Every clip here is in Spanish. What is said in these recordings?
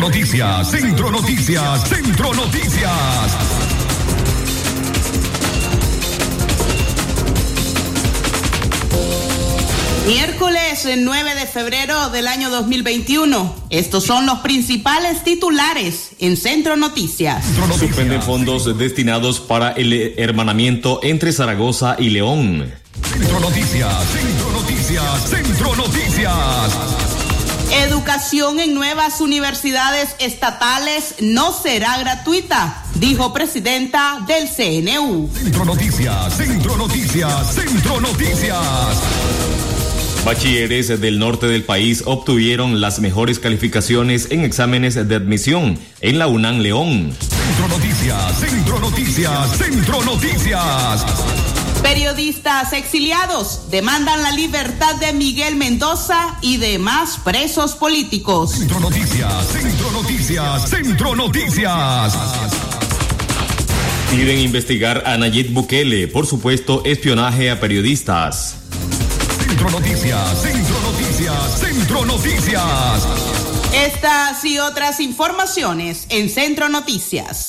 Noticias, Centro Noticias, Centro Noticias. Miércoles 9 de febrero del año 2021. Estos son los principales titulares en Centro Noticias. Suspenden fondos destinados para el hermanamiento entre Zaragoza y León. Centro Noticias, Centro Noticias, Centro Noticias. Educación en nuevas universidades estatales no será gratuita, dijo presidenta del CNU. Centro Noticias, Centro Noticias, Centro Noticias. Bachilleres del norte del país obtuvieron las mejores calificaciones en exámenes de admisión en la UNAM León. Centro Noticias, Centro Noticias, Centro Noticias. Periodistas exiliados demandan la libertad de Miguel Mendoza y demás presos políticos. Centro Noticias, Centro Noticias, Centro Noticias. Piden investigar a Nayib Bukele por supuesto espionaje a periodistas. Centro Noticias, Centro Noticias, Centro Noticias. Estas y otras informaciones en Centro Noticias.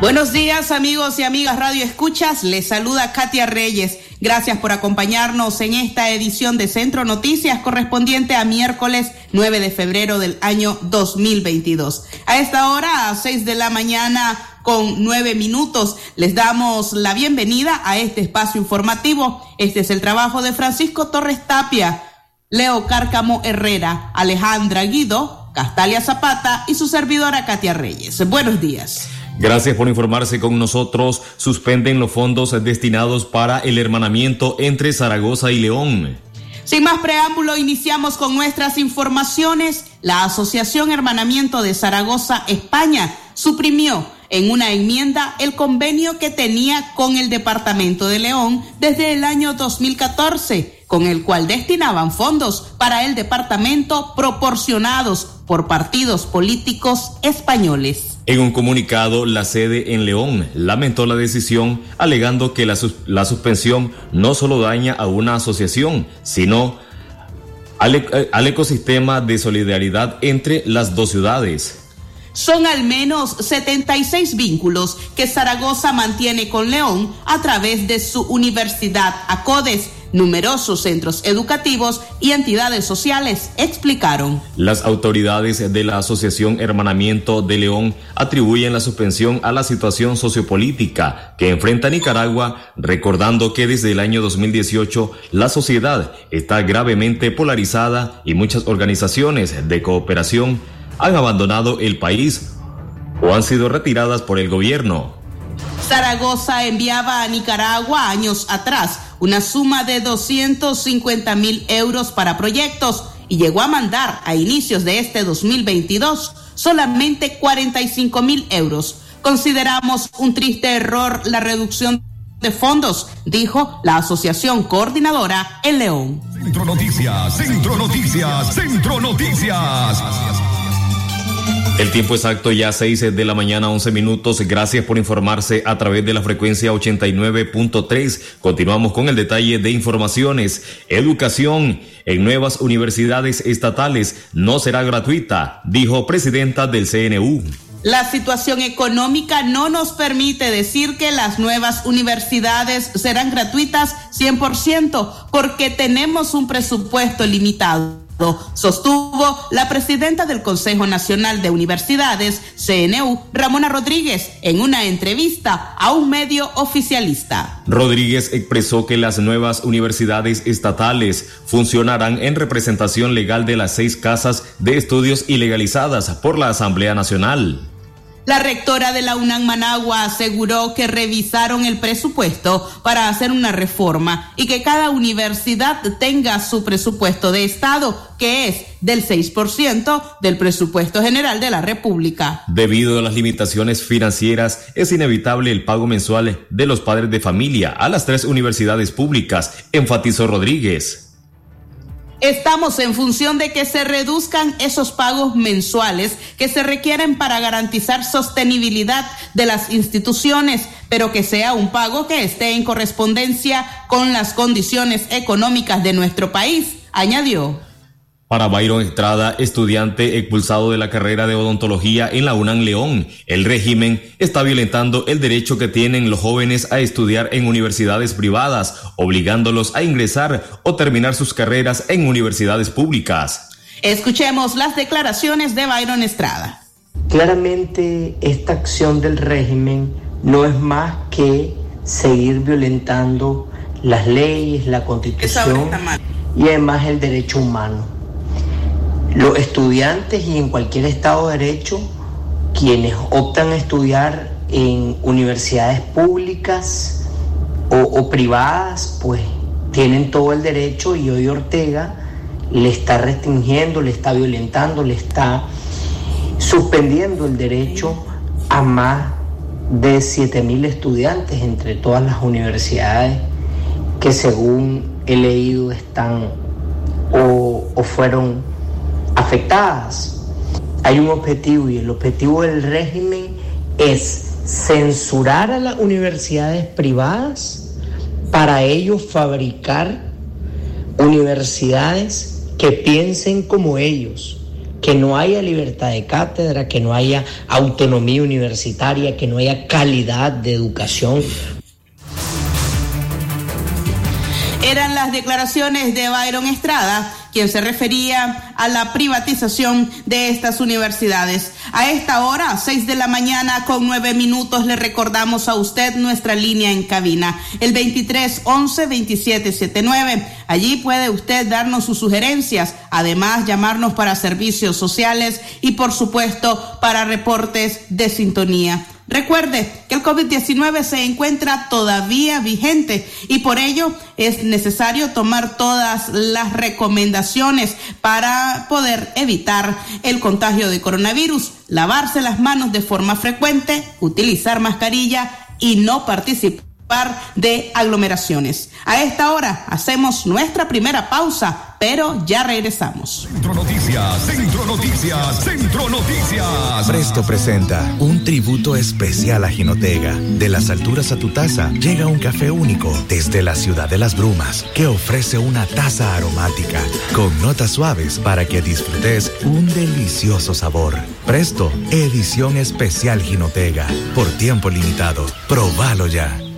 Buenos días amigos y amigas Radio Escuchas, les saluda Katia Reyes. Gracias por acompañarnos en esta edición de Centro Noticias correspondiente a miércoles 9 de febrero del año 2022. A esta hora, a 6 de la mañana con nueve minutos, les damos la bienvenida a este espacio informativo. Este es el trabajo de Francisco Torres Tapia, Leo Cárcamo Herrera, Alejandra Guido, Castalia Zapata y su servidora Katia Reyes. Buenos días. Gracias por informarse con nosotros. Suspenden los fondos destinados para el hermanamiento entre Zaragoza y León. Sin más preámbulo, iniciamos con nuestras informaciones. La Asociación Hermanamiento de Zaragoza, España, suprimió en una enmienda el convenio que tenía con el Departamento de León desde el año 2014, con el cual destinaban fondos para el departamento proporcionados por partidos políticos españoles. En un comunicado, la sede en León lamentó la decisión, alegando que la, la suspensión no solo daña a una asociación, sino al, e, al ecosistema de solidaridad entre las dos ciudades. Son al menos 76 vínculos que Zaragoza mantiene con León a través de su universidad ACODES, numerosos centros educativos y entidades sociales, explicaron. Las autoridades de la Asociación Hermanamiento de León atribuyen la suspensión a la situación sociopolítica que enfrenta Nicaragua, recordando que desde el año 2018 la sociedad está gravemente polarizada y muchas organizaciones de cooperación han abandonado el país o han sido retiradas por el gobierno. Zaragoza enviaba a Nicaragua años atrás una suma de 250 mil euros para proyectos y llegó a mandar a inicios de este 2022 solamente 45 mil euros. Consideramos un triste error la reducción de fondos, dijo la Asociación Coordinadora en León. Centro Noticias, Centro Noticias, Centro Noticias. El tiempo exacto ya 6 de la mañana, 11 minutos. Gracias por informarse a través de la frecuencia 89.3. Continuamos con el detalle de informaciones. Educación en nuevas universidades estatales no será gratuita, dijo presidenta del CNU. La situación económica no nos permite decir que las nuevas universidades serán gratuitas 100% porque tenemos un presupuesto limitado sostuvo la presidenta del Consejo Nacional de Universidades, CNU, Ramona Rodríguez, en una entrevista a un medio oficialista. Rodríguez expresó que las nuevas universidades estatales funcionarán en representación legal de las seis casas de estudios ilegalizadas por la Asamblea Nacional. La rectora de la UNAM Managua aseguró que revisaron el presupuesto para hacer una reforma y que cada universidad tenga su presupuesto de Estado, que es del 6% del presupuesto general de la República. Debido a las limitaciones financieras, es inevitable el pago mensual de los padres de familia a las tres universidades públicas, enfatizó Rodríguez. Estamos en función de que se reduzcan esos pagos mensuales que se requieren para garantizar sostenibilidad de las instituciones, pero que sea un pago que esté en correspondencia con las condiciones económicas de nuestro país, añadió. Para Byron Estrada, estudiante expulsado de la carrera de odontología en la UNAM León, el régimen está violentando el derecho que tienen los jóvenes a estudiar en universidades privadas, obligándolos a ingresar o terminar sus carreras en universidades públicas. Escuchemos las declaraciones de Byron Estrada. Claramente esta acción del régimen no es más que seguir violentando las leyes, la constitución y además el derecho humano. Los estudiantes y en cualquier Estado de Derecho, quienes optan a estudiar en universidades públicas o, privadas, pues tienen todo el derecho y hoy Ortega le está restringiendo, le está violentando, le está suspendiendo el derecho a más de 7.000 estudiantes entre todas las universidades que según he leído están o, o fueron afectadas. Hay un objetivo y el objetivo del régimen es censurar a las universidades privadas para ellos fabricar universidades que piensen como ellos, que no haya libertad de cátedra, que no haya autonomía universitaria, que no haya calidad de educación. Declaraciones de Byron Estrada quien se refería a la privatización de estas universidades. A esta hora, seis de la mañana con nueve minutos, le recordamos a usted nuestra línea en cabina, el 23 11 27 79. Allí puede usted darnos sus sugerencias, además llamarnos para servicios sociales y por supuesto para reportes de sintonía. Recuerde que el COVID-19 se encuentra todavía vigente y por ello es necesario tomar todas las recomendaciones para poder evitar el contagio de coronavirus, lavarse las manos de forma frecuente, utilizar mascarilla y no participar de aglomeraciones. A esta hora hacemos nuestra primera pausa, pero ya regresamos. Centro Noticias, Centro Noticias, Centro Noticias. Presto presenta un tributo especial a Jinotega. De las alturas a tu taza llega un café único desde la ciudad de las brumas que ofrece una taza aromática con notas suaves para que disfrutes un delicioso sabor. Presto, edición especial Jinotega. Por tiempo limitado. Probalo ya.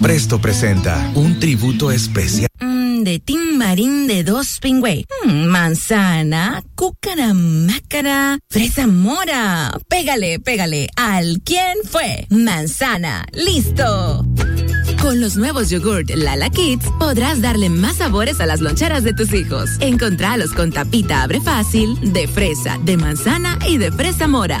Presto presenta un tributo especial. Mm, de Tim Marín de dos pingüe. Mm, manzana, cúcara, mácara, fresa mora. Pégale, pégale. ¿Al quién fue? Manzana. ¡Listo! Con los nuevos yogurt Lala Kids podrás darle más sabores a las loncheras de tus hijos. Encontralos con tapita abre fácil, de fresa, de manzana y de fresa mora.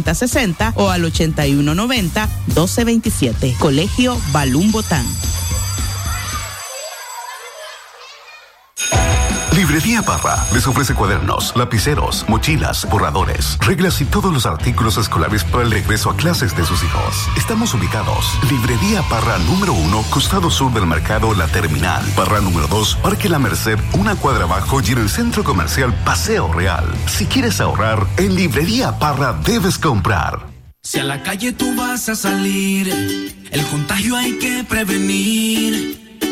60 o al 8190 1227. Colegio Balún Botán. Parra les ofrece cuadernos, lapiceros, mochilas, borradores, reglas y todos los artículos escolares para el regreso a clases de sus hijos. Estamos ubicados. Librería Parra número uno, costado sur del mercado La Terminal. Parra número dos, Parque La Merced, una cuadra abajo y en el centro comercial Paseo Real. Si quieres ahorrar, en Librería Parra debes comprar. Si a la calle tú vas a salir, el contagio hay que prevenir.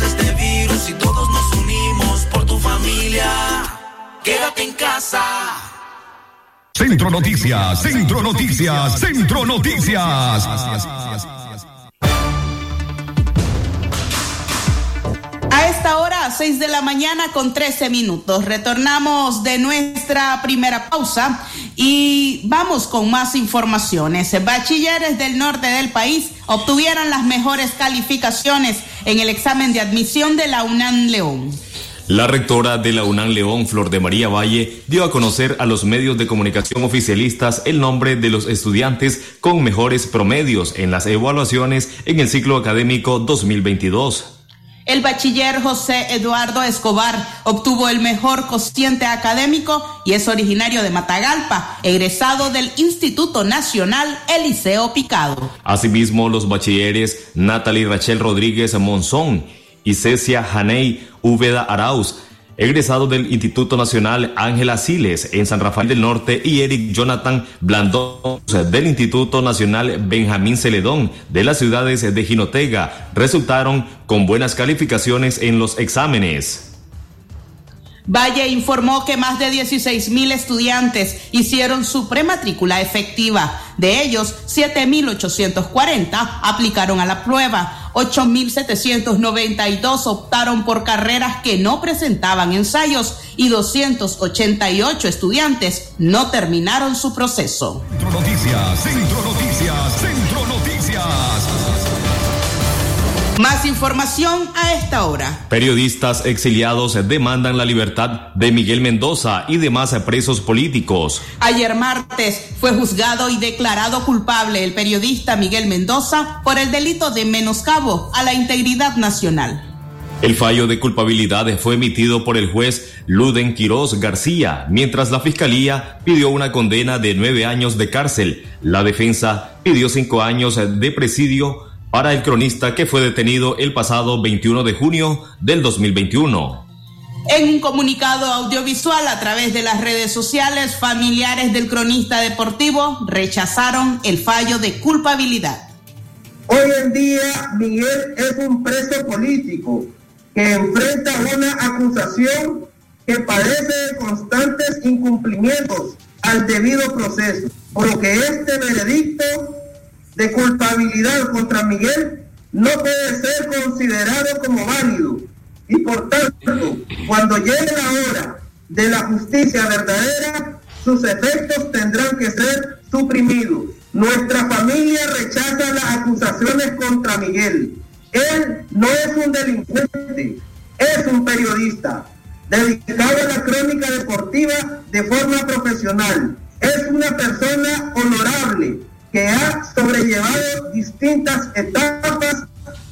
Este virus y todos nos unimos por tu familia. Quédate en casa. Centro Noticias, Centro Noticias, Centro Noticias. A esta hora, 6 de la mañana con 13 minutos. Retornamos de nuestra primera pausa y vamos con más informaciones. Bachilleres del norte del país obtuvieron las mejores calificaciones en el examen de admisión de la UNAM León. La rectora de la UNAM León, Flor de María Valle, dio a conocer a los medios de comunicación oficialistas el nombre de los estudiantes con mejores promedios en las evaluaciones en el ciclo académico 2022. El bachiller José Eduardo Escobar obtuvo el mejor cociente académico y es originario de Matagalpa, egresado del Instituto Nacional Eliseo Picado. Asimismo, los bachilleres Natalie Rachel Rodríguez Monzón y Cecia Janey Úbeda Arauz, egresado del Instituto Nacional Ángela Siles en San Rafael del Norte y Eric Jonathan Blandón del Instituto Nacional Benjamín Celedón de las ciudades de Jinotega resultaron con buenas calificaciones en los exámenes. Valle informó que más de 16 mil estudiantes hicieron su prematrícula efectiva. De ellos, 7.840 aplicaron a la prueba. 8.792 optaron por carreras que no presentaban ensayos y 288 estudiantes no terminaron su proceso. Centro Noticias, Centro Noticias, Centro Noticias. Más información a esta hora. Periodistas exiliados demandan la libertad de Miguel Mendoza y demás presos políticos. Ayer martes fue juzgado y declarado culpable el periodista Miguel Mendoza por el delito de menoscabo a la integridad nacional. El fallo de culpabilidad fue emitido por el juez Luden Quiroz García, mientras la fiscalía pidió una condena de nueve años de cárcel. La defensa pidió cinco años de presidio para el cronista que fue detenido el pasado 21 de junio del 2021. En un comunicado audiovisual a través de las redes sociales, familiares del cronista deportivo rechazaron el fallo de culpabilidad. Hoy en día Miguel es un preso político que enfrenta una acusación que padece de constantes incumplimientos al debido proceso, por lo que este veredicto de culpabilidad contra Miguel no puede ser considerado como válido y por tanto, cuando llegue la hora de la justicia verdadera, sus efectos tendrán que ser suprimidos. Nuestra familia rechaza las acusaciones contra Miguel. Él no es un delincuente, es un periodista dedicado a la crónica deportiva de forma profesional. Es una persona honorable que ha sobrellevado distintas etapas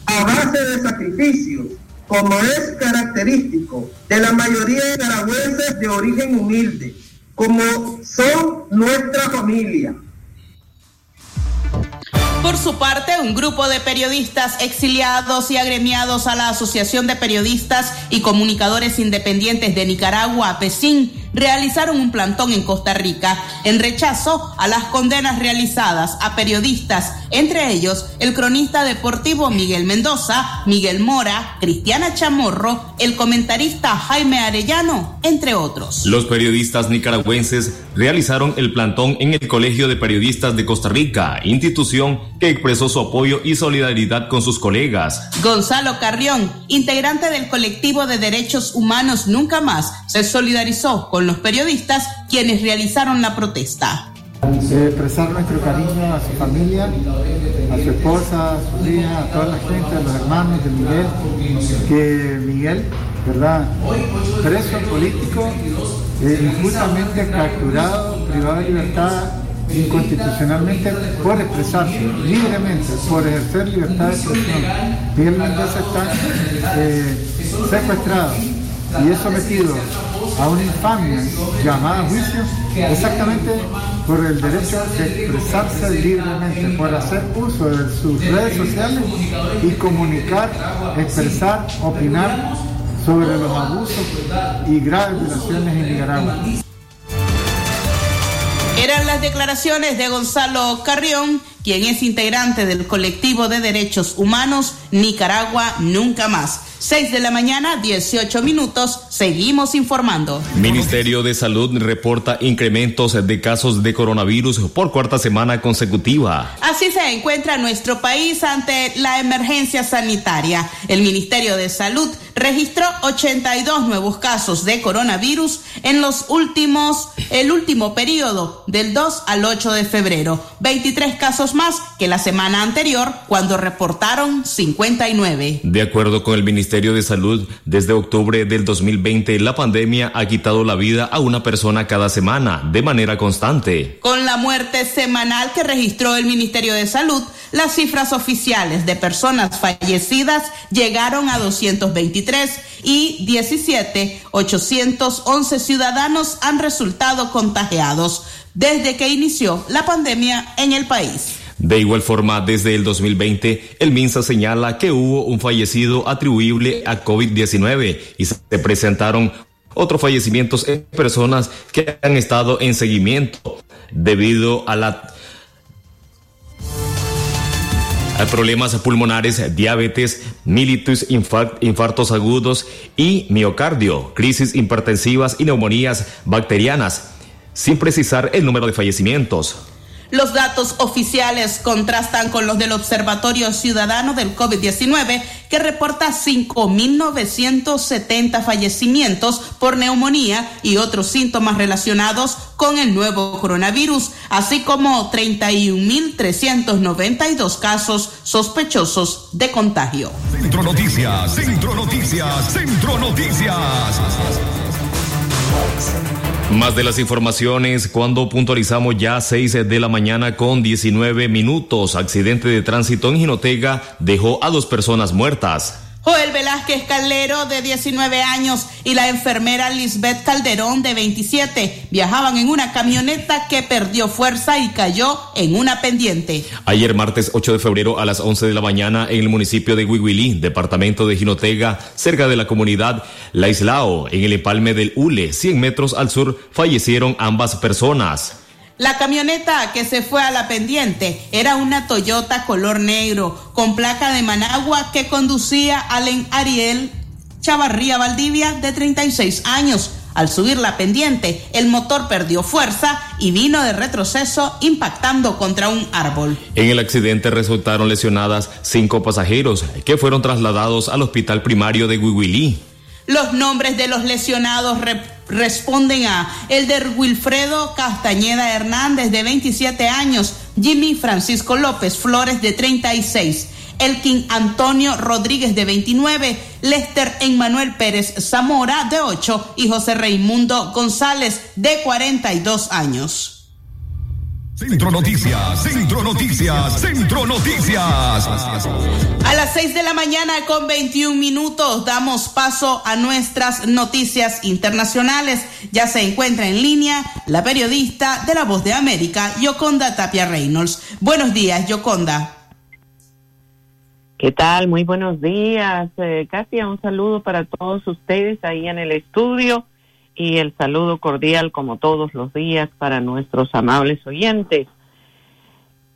a base de sacrificios, como es característico de la mayoría de nicaragüenses de origen humilde, como son nuestra familia. Por su parte, un grupo de periodistas exiliados y agremiados a la Asociación de Periodistas y Comunicadores Independientes de Nicaragua, PESIN, realizaron un plantón en Costa Rica en rechazo a las condenas realizadas a periodistas, entre ellos el cronista deportivo Miguel Mendoza, Miguel Mora, Cristiana Chamorro, el comentarista Jaime Arellano, entre otros. Los periodistas nicaragüenses realizaron el plantón en el Colegio de Periodistas de Costa Rica, institución que expresó su apoyo y solidaridad con sus colegas. Gonzalo Carrión, integrante del colectivo de derechos humanos Nunca Más, se solidarizó con los periodistas quienes realizaron la protesta. expresar nuestro cariño a su familia, a su esposa, a su hija, a toda la gente, a los hermanos de Miguel, que Miguel, ¿verdad? Preso político, eh, injustamente capturado, privado de libertad inconstitucionalmente por expresarse libremente, por ejercer libertad de expresión. Miguel Mendoza está eh, secuestrado y es sometido a una infamia llamada juicio exactamente por el derecho de expresarse libremente, por hacer uso de sus redes sociales y comunicar, expresar, opinar sobre los abusos y graves violaciones en Nicaragua. Eran las declaraciones de Gonzalo Carrión, quien es integrante del colectivo de derechos humanos Nicaragua Nunca Más. 6 de la mañana, 18 minutos. Seguimos informando. Ministerio de Salud reporta incrementos de casos de coronavirus por cuarta semana consecutiva. Así se encuentra nuestro país ante la emergencia sanitaria. El Ministerio de Salud registró 82 nuevos casos de coronavirus en los últimos, el último periodo del 2 al 8 de febrero. 23 casos más que la semana anterior cuando reportaron 59. De acuerdo con el Ministerio Ministerio de Salud, desde octubre del 2020, la pandemia ha quitado la vida a una persona cada semana, de manera constante. Con la muerte semanal que registró el Ministerio de Salud, las cifras oficiales de personas fallecidas llegaron a 223 y 17, 811 ciudadanos han resultado contagiados desde que inició la pandemia en el país. De igual forma, desde el 2020, el MINSA señala que hubo un fallecido atribuible a COVID-19 y se presentaron otros fallecimientos en personas que han estado en seguimiento debido a la a problemas pulmonares, diabetes, militus, infartos agudos y miocardio, crisis hipertensivas y neumonías bacterianas, sin precisar el número de fallecimientos. Los datos oficiales contrastan con los del Observatorio Ciudadano del COVID-19, que reporta 5.970 fallecimientos por neumonía y otros síntomas relacionados con el nuevo coronavirus, así como 31.392 casos sospechosos de contagio. Centro Noticias, Centro Noticias, Centro Noticias. Más de las informaciones cuando puntualizamos ya 6 de la mañana con 19 minutos. Accidente de tránsito en Jinotega dejó a dos personas muertas. Joel Velázquez Calero, de 19 años, y la enfermera Lisbeth Calderón, de 27, viajaban en una camioneta que perdió fuerza y cayó en una pendiente. Ayer martes 8 de febrero a las 11 de la mañana en el municipio de Huihuilí, departamento de Jinotega, cerca de la comunidad La Islao, en el empalme del Ule, 100 metros al sur, fallecieron ambas personas. La camioneta que se fue a la pendiente era una Toyota color negro con placa de Managua que conducía Allen Ariel Chavarría Valdivia de 36 años. Al subir la pendiente, el motor perdió fuerza y vino de retroceso impactando contra un árbol. En el accidente resultaron lesionadas cinco pasajeros que fueron trasladados al hospital primario de Huihuilí. Los nombres de los lesionados responden a. Elder Wilfredo Castañeda Hernández, de 27 años, Jimmy Francisco López Flores, de 36, Elkin Antonio Rodríguez, de 29, Lester Emmanuel Pérez Zamora, de 8, y José Raimundo González, de 42 años. Centro Noticias, Centro Noticias, Centro Noticias. A las 6 de la mañana con 21 minutos damos paso a nuestras noticias internacionales. Ya se encuentra en línea la periodista de La Voz de América, Yoconda Tapia Reynolds. Buenos días, Yoconda. ¿Qué tal? Muy buenos días. Eh, Katia, un saludo para todos ustedes ahí en el estudio y el saludo cordial como todos los días para nuestros amables oyentes.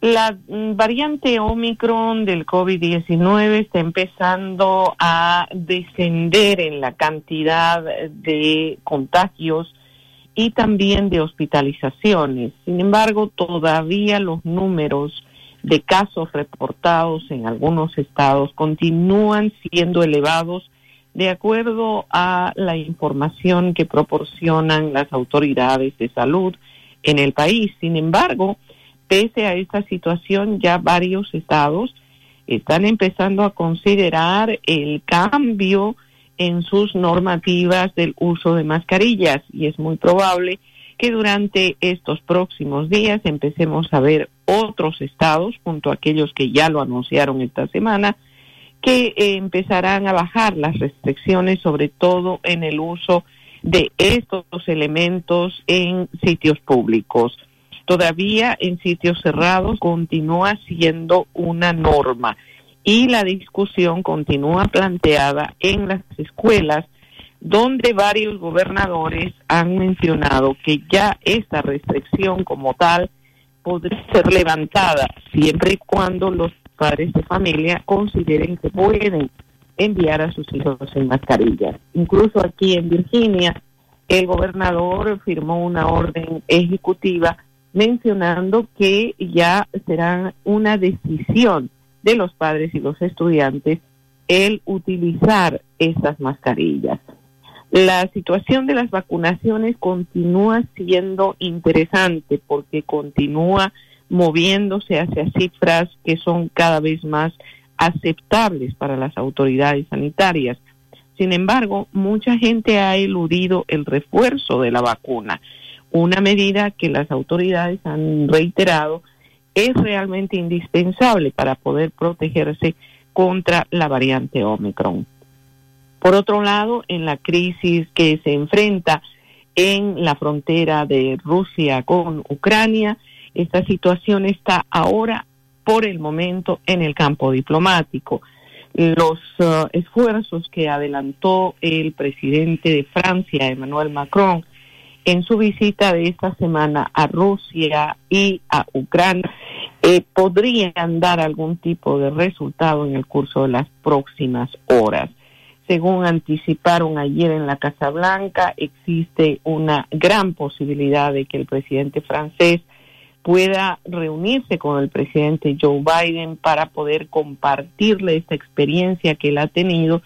La mm, variante Omicron del COVID-19 está empezando a descender en la cantidad de contagios y también de hospitalizaciones. Sin embargo, todavía los números de casos reportados en algunos estados continúan siendo elevados de acuerdo a la información que proporcionan las autoridades de salud en el país. Sin embargo, pese a esta situación, ya varios estados están empezando a considerar el cambio en sus normativas del uso de mascarillas y es muy probable que durante estos próximos días empecemos a ver otros estados, junto a aquellos que ya lo anunciaron esta semana, que empezarán a bajar las restricciones, sobre todo en el uso de estos elementos en sitios públicos. Todavía en sitios cerrados continúa siendo una norma y la discusión continúa planteada en las escuelas donde varios gobernadores han mencionado que ya esta restricción como tal podría ser levantada siempre y cuando los padres de familia consideren que pueden enviar a sus hijos en mascarillas. Incluso aquí en Virginia, el gobernador firmó una orden ejecutiva mencionando que ya será una decisión de los padres y los estudiantes el utilizar estas mascarillas. La situación de las vacunaciones continúa siendo interesante porque continúa moviéndose hacia cifras que son cada vez más aceptables para las autoridades sanitarias. Sin embargo, mucha gente ha eludido el refuerzo de la vacuna, una medida que las autoridades han reiterado es realmente indispensable para poder protegerse contra la variante Omicron. Por otro lado, en la crisis que se enfrenta en la frontera de Rusia con Ucrania, esta situación está ahora, por el momento, en el campo diplomático. Los uh, esfuerzos que adelantó el presidente de Francia, Emmanuel Macron, en su visita de esta semana a Rusia y a Ucrania, eh, podrían dar algún tipo de resultado en el curso de las próximas horas. Según anticiparon ayer en la Casa Blanca, existe una gran posibilidad de que el presidente francés pueda reunirse con el presidente Joe Biden para poder compartirle esta experiencia que él ha tenido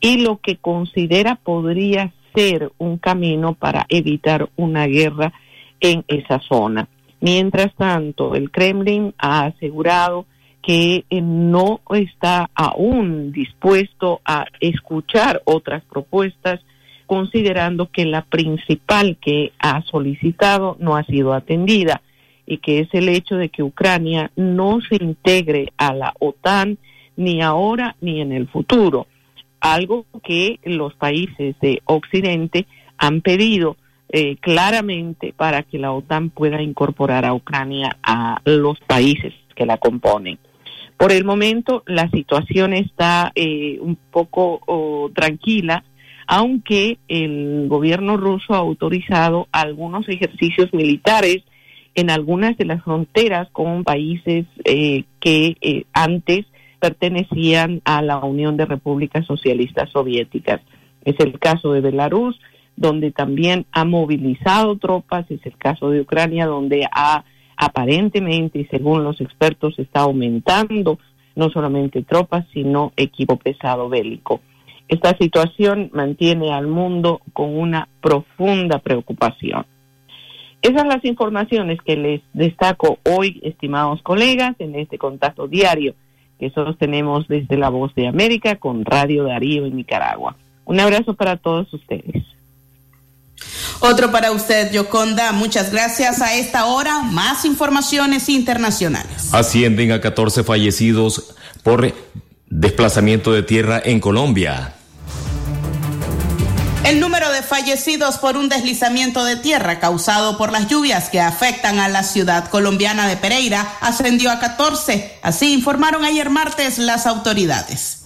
y lo que considera podría ser un camino para evitar una guerra en esa zona. Mientras tanto, el Kremlin ha asegurado que eh, no está aún dispuesto a escuchar otras propuestas, considerando que la principal que ha solicitado no ha sido atendida y que es el hecho de que Ucrania no se integre a la OTAN ni ahora ni en el futuro, algo que los países de Occidente han pedido eh, claramente para que la OTAN pueda incorporar a Ucrania a los países que la componen. Por el momento la situación está eh, un poco oh, tranquila, aunque el gobierno ruso ha autorizado algunos ejercicios militares en algunas de las fronteras con países eh, que eh, antes pertenecían a la Unión de Repúblicas Socialistas Soviéticas. Es el caso de Belarus, donde también ha movilizado tropas, es el caso de Ucrania, donde ha aparentemente y según los expertos está aumentando no solamente tropas, sino equipo pesado bélico. Esta situación mantiene al mundo con una profunda preocupación. Esas son las informaciones que les destaco hoy, estimados colegas, en este contacto diario que sostenemos desde la Voz de América con Radio Darío en Nicaragua. Un abrazo para todos ustedes. Otro para usted, Yoconda. Muchas gracias. A esta hora, más informaciones internacionales. Ascienden a 14 fallecidos por desplazamiento de tierra en Colombia. El número de fallecidos por un deslizamiento de tierra causado por las lluvias que afectan a la ciudad colombiana de Pereira ascendió a 14. Así informaron ayer martes las autoridades.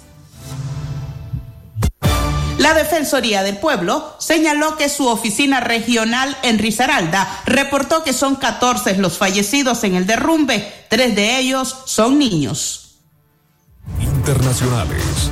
La Defensoría del Pueblo señaló que su oficina regional en Risaralda reportó que son 14 los fallecidos en el derrumbe, tres de ellos son niños. Internacionales.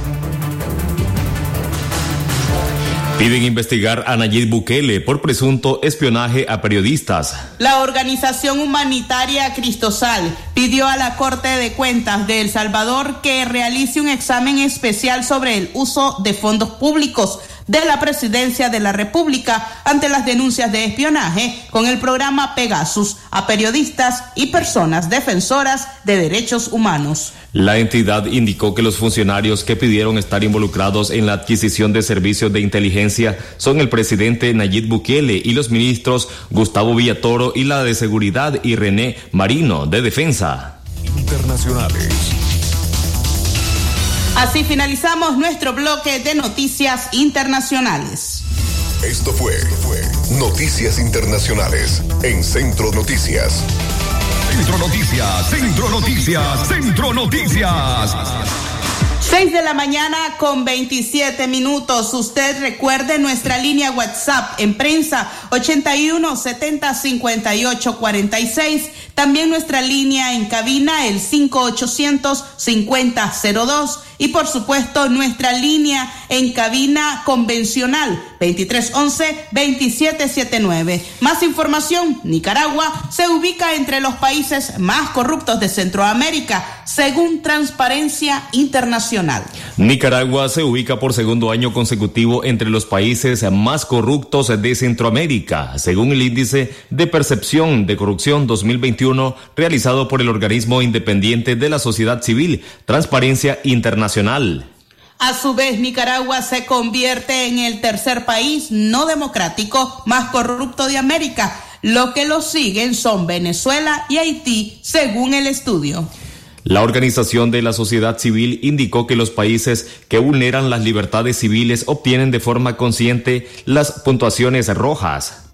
Piden investigar a Nayib Bukele por presunto espionaje a periodistas. La organización humanitaria Cristosal pidió a la Corte de Cuentas de El Salvador que realice un examen especial sobre el uso de fondos públicos de la Presidencia de la República ante las denuncias de espionaje con el programa Pegasus a periodistas y personas defensoras de derechos humanos. La entidad indicó que los funcionarios que pidieron estar involucrados en la adquisición de servicios de inteligencia son el presidente Nayib Bukele y los ministros Gustavo Villatoro y la de Seguridad y René Marino de Defensa. Internacionales. Así finalizamos nuestro bloque de noticias internacionales. Esto fue, fue Noticias Internacionales en Centro Noticias. Centro Noticias, Centro Noticias, Centro Noticias. 6 de la mañana con 27 minutos. Usted recuerde nuestra línea WhatsApp en prensa 81 70 58 46. También nuestra línea en cabina el 5800 50 02 y por supuesto nuestra línea en cabina convencional 2311-2779. Más información, Nicaragua se ubica entre los países más corruptos de Centroamérica, según Transparencia Internacional. Nicaragua se ubica por segundo año consecutivo entre los países más corruptos de Centroamérica, según el índice de percepción de corrupción 2021 realizado por el organismo independiente de la sociedad civil, Transparencia Internacional. A su vez, Nicaragua se convierte en el tercer país no democrático más corrupto de América. Lo que lo siguen son Venezuela y Haití, según el estudio. La Organización de la Sociedad Civil indicó que los países que vulneran las libertades civiles obtienen de forma consciente las puntuaciones rojas.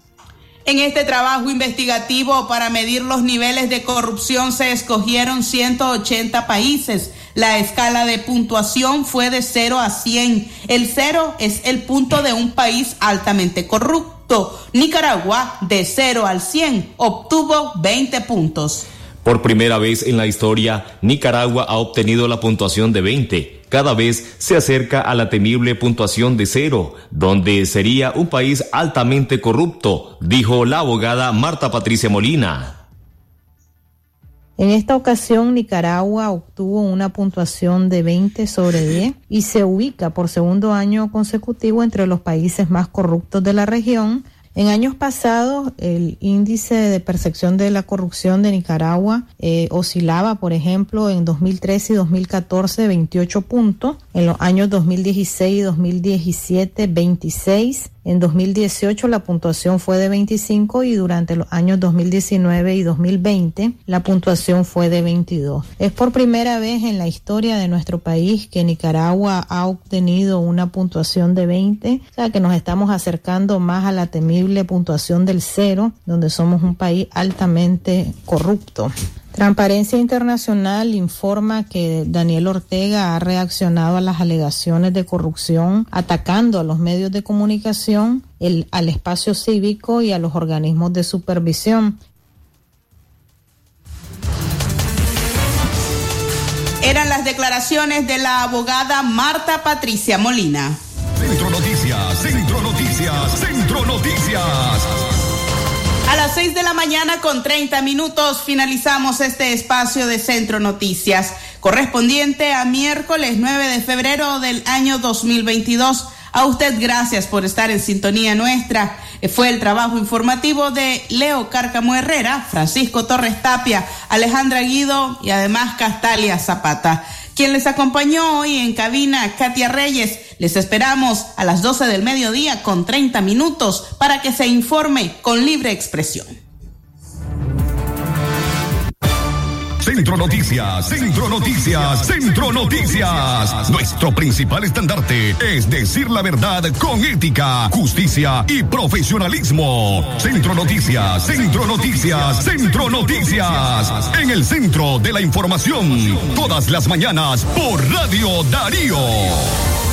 En este trabajo investigativo para medir los niveles de corrupción se escogieron 180 países la escala de puntuación fue de 0 a 100. El 0 es el punto de un país altamente corrupto. Nicaragua, de 0 al 100, obtuvo 20 puntos. Por primera vez en la historia, Nicaragua ha obtenido la puntuación de 20. Cada vez se acerca a la temible puntuación de cero, donde sería un país altamente corrupto, dijo la abogada Marta Patricia Molina. En esta ocasión, Nicaragua obtuvo una puntuación de 20 sobre 10 y se ubica por segundo año consecutivo entre los países más corruptos de la región. En años pasados, el índice de percepción de la corrupción de Nicaragua eh, oscilaba, por ejemplo, en 2013 y 2014 28 puntos, en los años 2016 y 2017 26 en 2018 la puntuación fue de 25 y durante los años 2019 y 2020 la puntuación fue de 22. Es por primera vez en la historia de nuestro país que Nicaragua ha obtenido una puntuación de 20, o sea que nos estamos acercando más a la temible puntuación del cero, donde somos un país altamente corrupto. Transparencia Internacional informa que Daniel Ortega ha reaccionado a las alegaciones de corrupción atacando a los medios de comunicación, el, al espacio cívico y a los organismos de supervisión. Eran las declaraciones de la abogada Marta Patricia Molina. Centro Noticias, Centro Noticias, Centro Noticias. A las 6 de la mañana con 30 minutos finalizamos este espacio de Centro Noticias, correspondiente a miércoles 9 de febrero del año 2022. A usted gracias por estar en sintonía nuestra. Fue el trabajo informativo de Leo Cárcamo Herrera, Francisco Torres Tapia, Alejandra Guido y además Castalia Zapata. Quien les acompañó hoy en cabina, Katia Reyes. Les esperamos a las 12 del mediodía con 30 minutos para que se informe con libre expresión. Centro Noticias, Centro Noticias, Centro Noticias. Nuestro principal estandarte es decir la verdad con ética, justicia y profesionalismo. Centro Noticias, Centro Noticias, Centro Noticias. En el centro de la información, todas las mañanas por Radio Darío.